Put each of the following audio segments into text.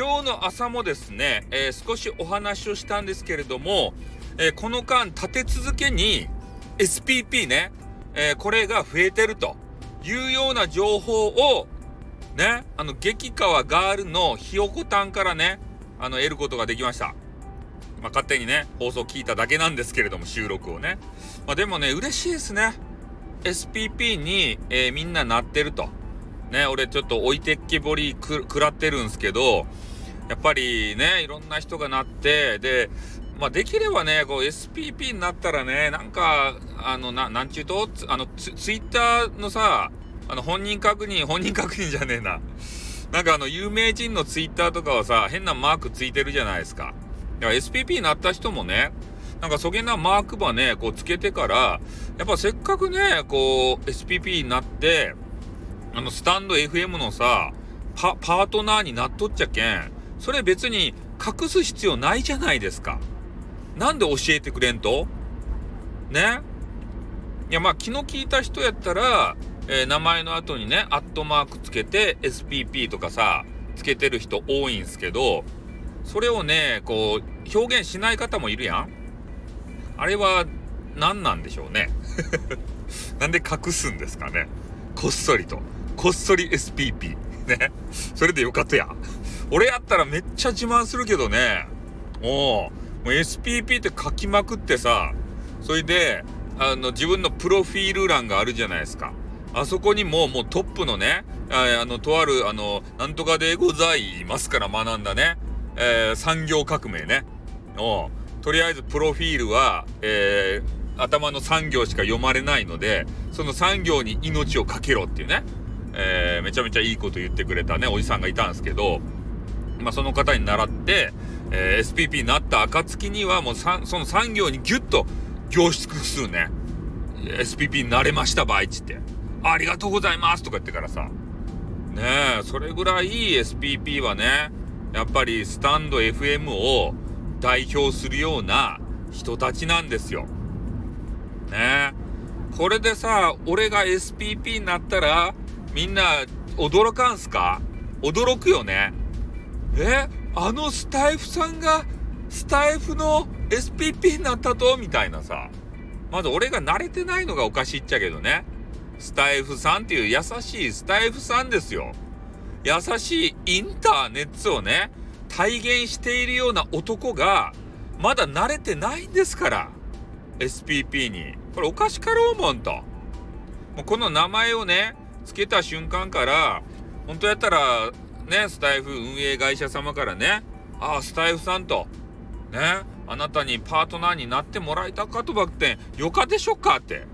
今日の朝もですね、えー、少しお話をしたんですけれども、えー、この間立て続けに SPP ね、えー、これが増えてるというような情報をね、あの激川ガールのひよこたんからね、あの得ることができました。まあ、勝手にね、放送聞いただけなんですけれども、収録をね。まあ、でもね、嬉しいですね。SPP に、えー、みんななってると。ね、俺ちょっと置いてっけぼり食らってるんすけど、やっぱりね、いろんな人がなって、で、まあ、できればね、こう SPP になったらね、なんか、あの、な、なんちゅうと、あのツ、ツイッターのさ、あの、本人確認、本人確認じゃねえな。なんかあの、有名人のツイッターとかはさ、変なマークついてるじゃないですか。だから SPP になった人もね、なんかそげなマークばね、こうつけてから、やっぱせっかくね、こう SPP になって、あのスタンド FM のさ、パ、パートナーになっとっちゃけん、それ別に隠す必要ないじゃないですか。なんで教えてくれんと？ね？いやまあ気の利いた人やったら、えー、名前の後にね、アットマークつけて SPP とかさ、つけてる人多いんすけど、それをね、こう、表現しない方もいるやんあれは何なんでしょうね。なんで隠すんですかね。こっそりと。こっそり SPP。ね？それでよかったや。俺やったらめっちゃ自慢するけどね。おう。もう SPP って書きまくってさ、それで、あの、自分のプロフィール欄があるじゃないですか。あそこにももうトップのね、あの、とある、あの、なんとかでございますから学んだね、えー、産業革命ね。おとりあえずプロフィールは、えー、頭の産業しか読まれないので、その産業に命をかけろっていうね、えー、めちゃめちゃいいこと言ってくれたね、おじさんがいたんですけど、まあ、その方に習って、えー、SPP になった暁にはもうその産業にギュッと凝縮するね。SPP になれましたばいっつって。ありがとうございますとか言ってからさ。ねえ、それぐらい SPP はね、やっぱりスタンド FM を代表するような人たちなんですよ。ねえこれでさ、俺が SPP になったら、みんな驚かんすか？驚くよね。えあのスタイフさんがスタイフの SPP になったと？みたいなさ。まず俺が慣れてないのがおかしいっちゃけどね。スタイフさんっていう優しいスタイフさんですよ。優しいインターネットをね、体現しているような男が、まだ慣れてないんですから。SPP に。これおかしかろうもんと。もうこの名前をね、付けた瞬間から、本当やったら、ね、スタイフ運営会社様からね、ああ、スタイフさんと、ね、あなたにパートナーになってもらいたかとばってよかでしょかって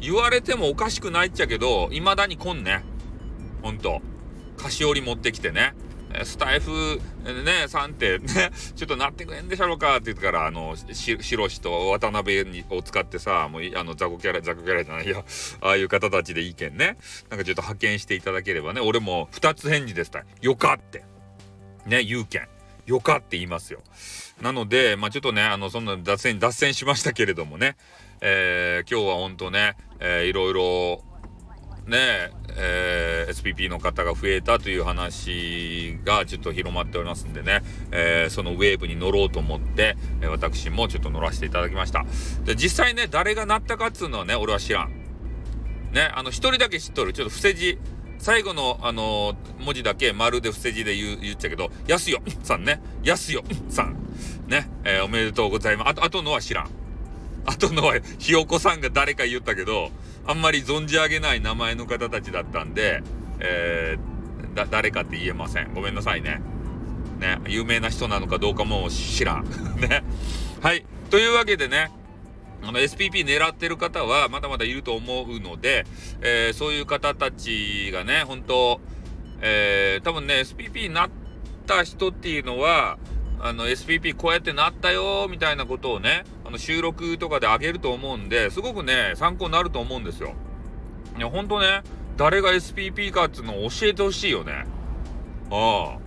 言われてもおかしくないっちゃけど、未だに来んね。ほんと。菓子折り持ってきてね。スタイフ、ね、さんってね、ちょっとなってくれんでしょろかって言ってから、あの、し、しろしと渡辺にを使ってさ、もう、あの、雑魚キャラ、雑魚キャラじゃないよ。ああいう方たちでいいけんね。なんかちょっと派遣していただければね、俺も二つ返事ですたよかって。ね、言うけん。よかって言いますよ。なので、まあちょっとね、あの、そんな脱線、脱線しましたけれどもね、えー、今日はほんとね、えー、いろいろ、ねえー、SPP の方が増えたという話がちょっと広まっておりますんでね、えー、そのウェーブに乗ろうと思って、えー、私もちょっと乗らせていただきました。で、実際ね、誰がなったかっつうのはね、俺は知らん。ね、あの、一人だけ知っとる。ちょっと伏せ字、最後の、あのー、文字だけ丸で伏せ字で言う、言っちゃうけど、やすよさんね。やすよさん。ね、えー、おめでとうございます。あと、あとのは知らん。あとのは、ひよこさんが誰か言ったけど、あんまり存じ上げない名前の方たちだったんで、えー、だ、誰かって言えません。ごめんなさいね。ね、有名な人なのかどうかも知らん。ね。はい。というわけでね、あの SPP 狙ってる方はまだまだいると思うので、えー、そういう方たちがね、本当えー、多分ね、SPP になった人っていうのは、あの SPP こうやってなったよみたいなことをね、あの収録とかであげると思うんで、すごくね、参考になると思うんですよ。いや、ほんとね、誰が SPP かっていうのを教えてほしいよね。ああ。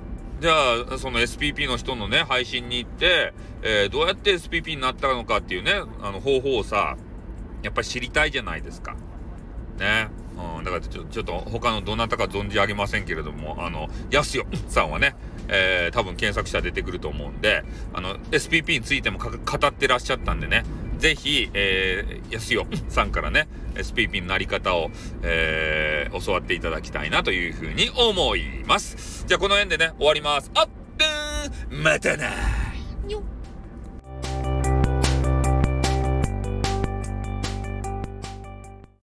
じゃあ、その SPP の人のね、配信に行って、えー、どうやって SPP になったのかっていうね、あの方法をさ、やっぱり知りたいじゃないですか。ね。うん、方々、ちょちょっと他のどなたか存じ上げませんけれども、あの、やすよさんはね、えー、多分検索したら出てくると思うんで、あの、SPP についても語ってらっしゃったんでね、ぜひ、えー、やすよさんからね、SPP のなり方を、えー、教わっていただきたいなというふうに思います。じゃあこの辺でね、終わります。あっまたな